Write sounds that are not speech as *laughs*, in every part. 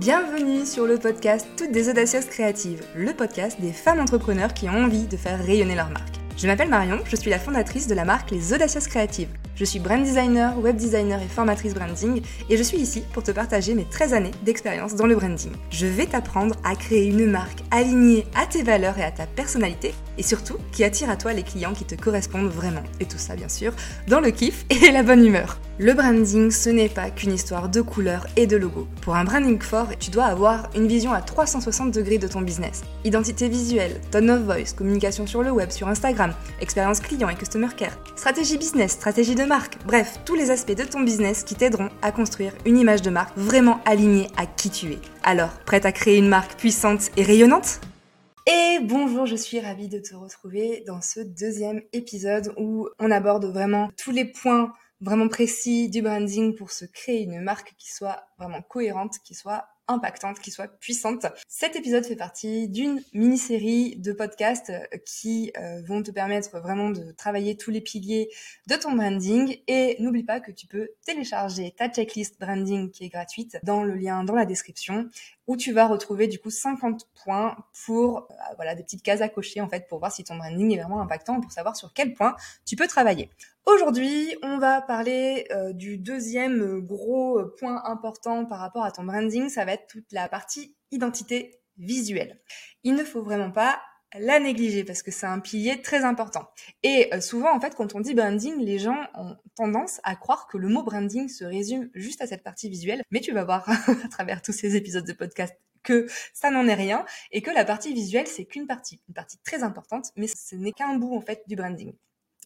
Bienvenue sur le podcast Toutes des audacieuses créatives, le podcast des femmes entrepreneurs qui ont envie de faire rayonner leur marque. Je m'appelle Marion, je suis la fondatrice de la marque Les Audacieuses Créatives. Je suis brand designer, web designer et formatrice branding et je suis ici pour te partager mes 13 années d'expérience dans le branding. Je vais t'apprendre à créer une marque alignée à tes valeurs et à ta personnalité et surtout qui attire à toi les clients qui te correspondent vraiment. Et tout ça bien sûr dans le kiff *laughs* et la bonne humeur. Le branding, ce n'est pas qu'une histoire de couleurs et de logos. Pour un branding fort, tu dois avoir une vision à 360 degrés de ton business. Identité visuelle, tone of voice, communication sur le web, sur Instagram, expérience client et customer care, stratégie business, stratégie de marque, bref, tous les aspects de ton business qui t'aideront à construire une image de marque vraiment alignée à qui tu es. Alors, prête à créer une marque puissante et rayonnante? Et bonjour, je suis ravie de te retrouver dans ce deuxième épisode où on aborde vraiment tous les points vraiment précis du branding pour se créer une marque qui soit vraiment cohérente, qui soit impactante, qui soit puissante. Cet épisode fait partie d'une mini-série de podcasts euh, qui euh, vont te permettre vraiment de travailler tous les piliers de ton branding et n'oublie pas que tu peux télécharger ta checklist branding qui est gratuite dans le lien dans la description où tu vas retrouver du coup 50 points pour euh, voilà des petites cases à cocher en fait pour voir si ton branding est vraiment impactant pour savoir sur quel point tu peux travailler. Aujourd'hui, on va parler du deuxième gros point important par rapport à ton branding, ça va toute la partie identité visuelle. Il ne faut vraiment pas la négliger parce que c'est un pilier très important. Et euh, souvent, en fait, quand on dit branding, les gens ont tendance à croire que le mot branding se résume juste à cette partie visuelle. Mais tu vas voir *laughs* à travers tous ces épisodes de podcast que ça n'en est rien et que la partie visuelle, c'est qu'une partie, une partie très importante, mais ce n'est qu'un bout, en fait, du branding.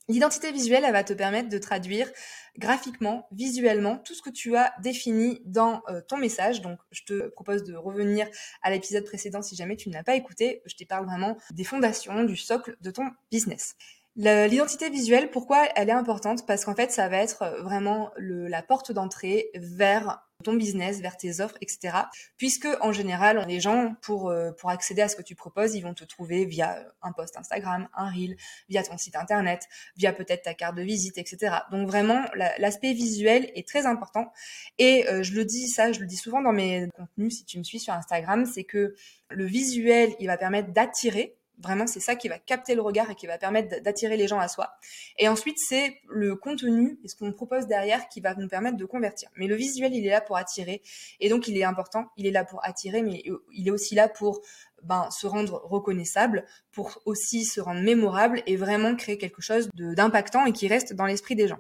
L'identité visuelle, elle va te permettre de traduire graphiquement, visuellement, tout ce que tu as défini dans euh, ton message. Donc, je te propose de revenir à l'épisode précédent si jamais tu ne l'as pas écouté. Je te parle vraiment des fondations, du socle de ton business. L'identité visuelle, pourquoi elle est importante? Parce qu'en fait, ça va être vraiment le, la porte d'entrée vers ton business, vers tes offres, etc. Puisque en général, les gens pour euh, pour accéder à ce que tu proposes, ils vont te trouver via un post Instagram, un reel, via ton site internet, via peut-être ta carte de visite, etc. Donc vraiment, l'aspect visuel est très important. Et euh, je le dis ça, je le dis souvent dans mes contenus. Si tu me suis sur Instagram, c'est que le visuel, il va permettre d'attirer Vraiment, c'est ça qui va capter le regard et qui va permettre d'attirer les gens à soi. Et ensuite, c'est le contenu et ce qu'on propose derrière qui va nous permettre de convertir. Mais le visuel, il est là pour attirer. Et donc, il est important. Il est là pour attirer, mais il est aussi là pour ben, se rendre reconnaissable, pour aussi se rendre mémorable et vraiment créer quelque chose d'impactant et qui reste dans l'esprit des gens.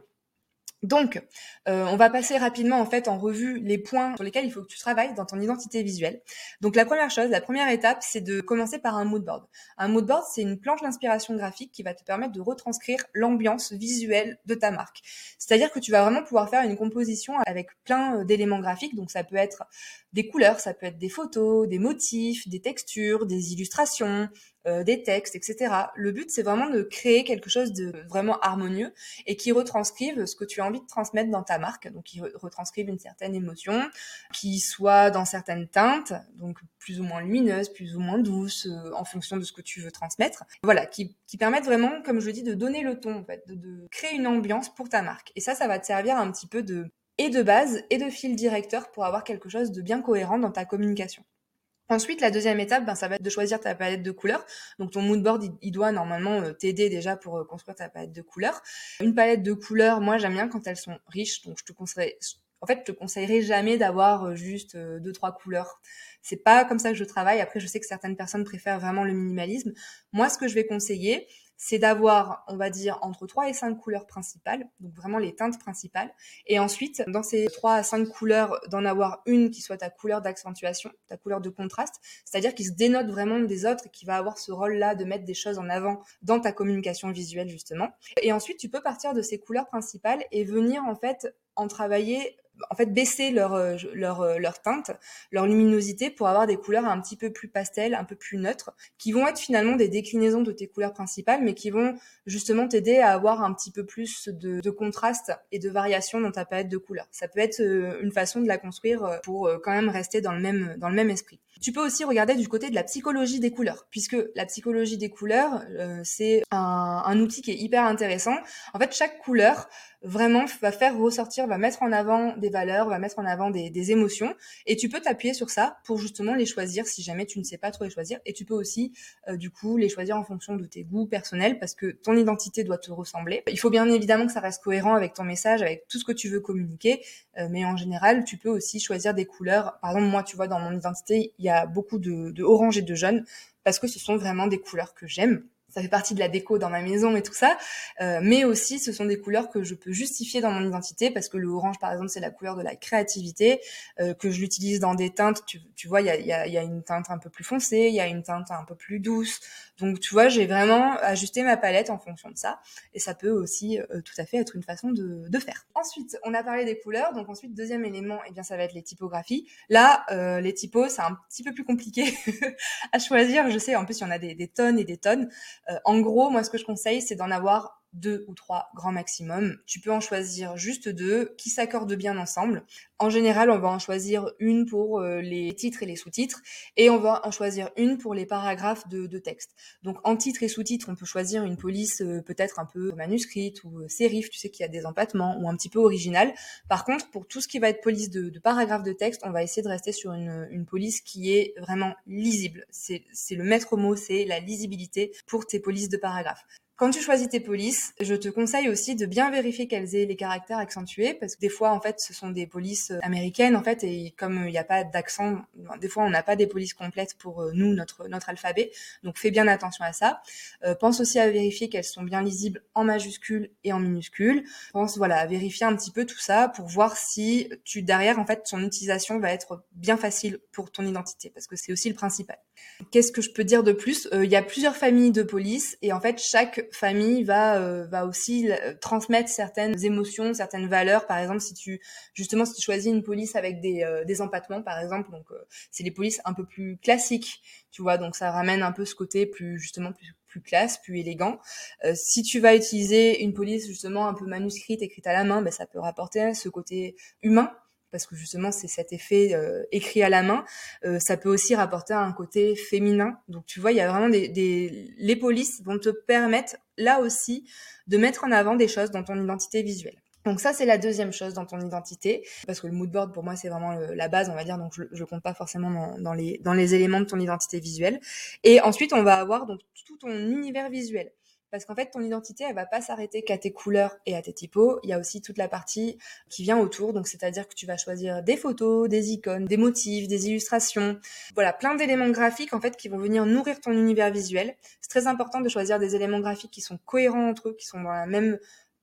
Donc, euh, on va passer rapidement en fait en revue les points sur lesquels il faut que tu travailles dans ton identité visuelle. Donc, la première chose, la première étape, c'est de commencer par un mood board. Un mood board, c'est une planche d'inspiration graphique qui va te permettre de retranscrire l'ambiance visuelle de ta marque. C'est-à-dire que tu vas vraiment pouvoir faire une composition avec plein euh, d'éléments graphiques. Donc, ça peut être des couleurs, ça peut être des photos, des motifs, des textures, des illustrations, euh, des textes, etc. Le but, c'est vraiment de créer quelque chose de vraiment harmonieux et qui retranscrive ce que tu as envie de transmettre dans ta marque. Donc, qui retranscrive une certaine émotion, qui soit dans certaines teintes, donc plus ou moins lumineuse, plus ou moins douce, euh, en fonction de ce que tu veux transmettre. Voilà, qui, permettent vraiment, comme je dis, de donner le ton, de, de créer une ambiance pour ta marque. Et ça, ça va te servir un petit peu de et de base et de fil directeur pour avoir quelque chose de bien cohérent dans ta communication. Ensuite, la deuxième étape, ben, ça va être de choisir ta palette de couleurs. Donc ton moodboard, il, il doit normalement euh, t'aider déjà pour euh, construire ta palette de couleurs. Une palette de couleurs, moi j'aime bien quand elles sont riches, donc je te conseillerais, en fait, je te conseillerais jamais d'avoir euh, juste deux trois couleurs. C'est pas comme ça que je travaille. Après, je sais que certaines personnes préfèrent vraiment le minimalisme. Moi, ce que je vais conseiller, c'est d'avoir, on va dire, entre 3 et 5 couleurs principales, donc vraiment les teintes principales. Et ensuite, dans ces 3 à 5 couleurs, d'en avoir une qui soit ta couleur d'accentuation, ta couleur de contraste, c'est-à-dire qui se dénote vraiment des autres et qui va avoir ce rôle-là de mettre des choses en avant dans ta communication visuelle, justement. Et ensuite, tu peux partir de ces couleurs principales et venir, en fait, en travailler en fait baisser leur euh, leur euh, leur teinte, leur luminosité pour avoir des couleurs un petit peu plus pastel, un peu plus neutres, qui vont être finalement des déclinaisons de tes couleurs principales, mais qui vont justement t'aider à avoir un petit peu plus de, de, contraste et de variation dans ta palette de couleurs. Ça peut être euh, une façon de la construire pour quand même rester dans le même dans le même esprit. Tu peux aussi regarder du côté de la psychologie des couleurs, puisque la psychologie des couleurs, euh, c'est un, un outil qui est hyper intéressant. En fait, chaque couleur vraiment va faire ressortir, va mettre en avant des valeurs, va mettre en avant des, des émotions, et tu peux t'appuyer sur ça pour justement les choisir si jamais tu ne sais pas trop les choisir, et tu peux aussi euh, du coup les choisir en fonction de tes goûts personnels parce que ton identité doit te ressembler. Il faut bien évidemment que ça reste cohérent avec ton message, avec tout ce que tu veux communiquer, euh, mais en général tu peux aussi choisir des couleurs. Par exemple moi tu vois dans mon identité il y a beaucoup de, orange et de jaune parce que ce sont vraiment des couleurs que j'aime. Ça fait partie de la déco dans ma maison et tout ça, euh, mais aussi ce sont des couleurs que je peux justifier dans mon identité parce que le orange par exemple c'est la couleur de la créativité, euh, que je l'utilise dans des teintes, tu, vois il y y a, une teinte un peu plus foncée, il y a une teinte un peu plus douce, donc tu vois j'ai vraiment ajusté ma palette en fonction de ça et ça peut aussi euh, tout à fait être une façon de, faire. Ensuite on a parlé des couleurs, donc ensuite deuxième élément eh bien ça va être les typographies. Là euh, les typos c'est un petit peu plus compliqué *laughs* à choisir, je sais en plus il y en a des, des tonnes et des tonnes. Euh, en gros, moi, ce que je conseille, c'est d'en avoir deux ou trois grand maximum. Tu peux en choisir juste deux qui s'accordent bien ensemble. En général, on va en choisir une pour euh, les titres et les sous-titres et on va en choisir une pour les paragraphes de, texte. Donc en titre et sous-titres, on peut choisir une police euh, peut-être un peu manuscrite ou euh, sérif, tu sais qu'il y a des empattements ou un petit peu original. Par contre, pour tout ce qui va être police de, de paragraphes de texte, on va essayer de rester sur une, une police qui est vraiment lisible. C'est le maître mot, c'est la lisibilité pour tes polices de paragraphes. Quand tu choisis tes polices, je te conseille aussi de bien vérifier qu'elles aient les caractères accentués parce que des fois en fait ce sont des polices euh, américaines en fait et comme il n'y a pas d'accent, des fois on n'a pas des polices complètes pour euh, nous notre notre alphabet. Donc fais bien attention à ça. Euh, pense aussi à vérifier qu'elles sont bien lisibles en majuscules et en minuscules. Pense voilà à vérifier un petit peu tout ça pour voir si tu derrière en fait son utilisation va être bien facile pour ton identité parce que c'est aussi le principal. Qu'est-ce que je peux dire de plus? Il y a plusieurs familles de polices et en fait chaque famille va euh, va aussi euh, transmettre certaines émotions, certaines valeurs. Par exemple, si tu justement si tu choisis une police avec des euh, des empattements, par exemple, donc c'est les polices un peu plus classiques, tu vois, donc ça ramène un peu ce côté plus justement plus plus classe, plus élégant. si tu vas utiliser une police justement un peu manuscrite, écrite à la main, ben, ça peut rapporter ce côté humain parce que justement c'est cet effet euh, écrit à la main. Euh, ça peut aussi rapporter un côté féminin. Donc tu vois, il y a vraiment des, des, les polices vont te permettre là aussi de mettre en avant des choses dans ton identité visuelle. Donc ça c'est la deuxième chose dans ton identité parce que le mood board pour moi c'est vraiment la base on va dire donc je, je compte pas forcément dans, dans, les dans les éléments de ton identité visuelle. Et ensuite on va avoir donc tout ton univers visuel. Parce qu'en fait, ton identité, elle va pas s'arrêter qu'à tes couleurs et à tes typos. Il y a aussi toute la partie qui vient autour. Donc, c'est-à-dire que tu vas choisir des photos, des icônes, des motifs, des illustrations. Voilà, plein d'éléments graphiques, en fait, qui vont venir nourrir ton univers visuel. C'est très important de choisir des éléments graphiques qui sont cohérents entre eux, qui sont dans la même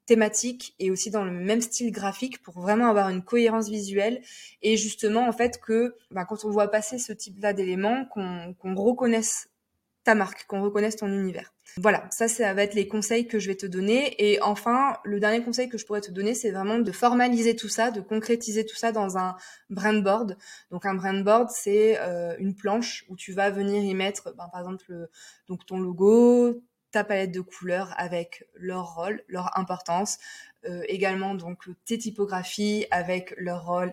thématique et aussi dans le même style graphique pour vraiment avoir une cohérence visuelle et justement en fait que ben, quand on voit passer ce type là d'éléments qu'on qu'on reconnaisse ta marque, qu'on reconnaisse ton univers. Voilà, ça, ça va être les conseils que je vais te donner. Et enfin, le dernier conseil que je pourrais te donner, c'est vraiment de formaliser tout ça, de concrétiser tout ça dans un brand board. Donc un brand board, c'est euh, une planche où tu vas venir y mettre, ben, par exemple, le, donc ton logo, ta palette de couleurs avec leur rôle, leur importance, euh, également donc tes typographies avec leur rôle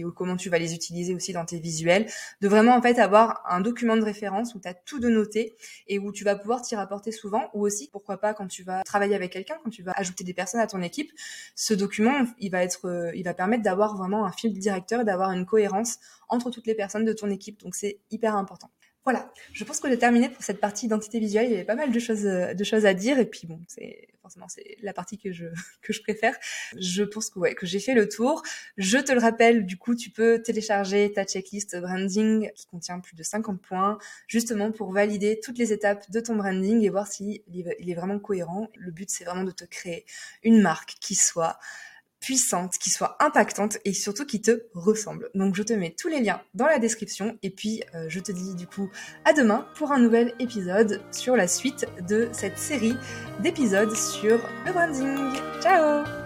et comment tu vas les utiliser aussi dans tes visuels, de vraiment en fait avoir un document de référence où tu as tout de noté et où tu vas pouvoir t'y rapporter souvent ou aussi pourquoi pas quand tu vas travailler avec quelqu'un, quand tu vas ajouter des personnes à ton équipe, ce document il va être euh, il va permettre d'avoir vraiment un fil directeur et d'avoir une cohérence entre toutes les personnes de ton équipe. Donc c'est hyper important. Voilà, je pense que j'ai terminé pour cette partie identité visuelle. Il y avait pas mal de choses, euh, de choses à dire, et puis bon, c'est forcément c'est la partie que je *laughs* que je préfère. Je pense que ouais, que j'ai fait le tour. Je te le rappelle, du coup, tu peux télécharger ta checklist branding qui contient plus de 50 points, justement pour valider toutes les étapes de ton branding et voir si il est vraiment cohérent. Le but, c'est vraiment de te créer une marque qui soit puissante, qui soit impactante et surtout qui te ressemble. Donc je te mets tous les liens dans la description et puis euh, je te dis du coup à demain pour un nouvel épisode sur la suite de cette série d'épisodes sur le branding. Ciao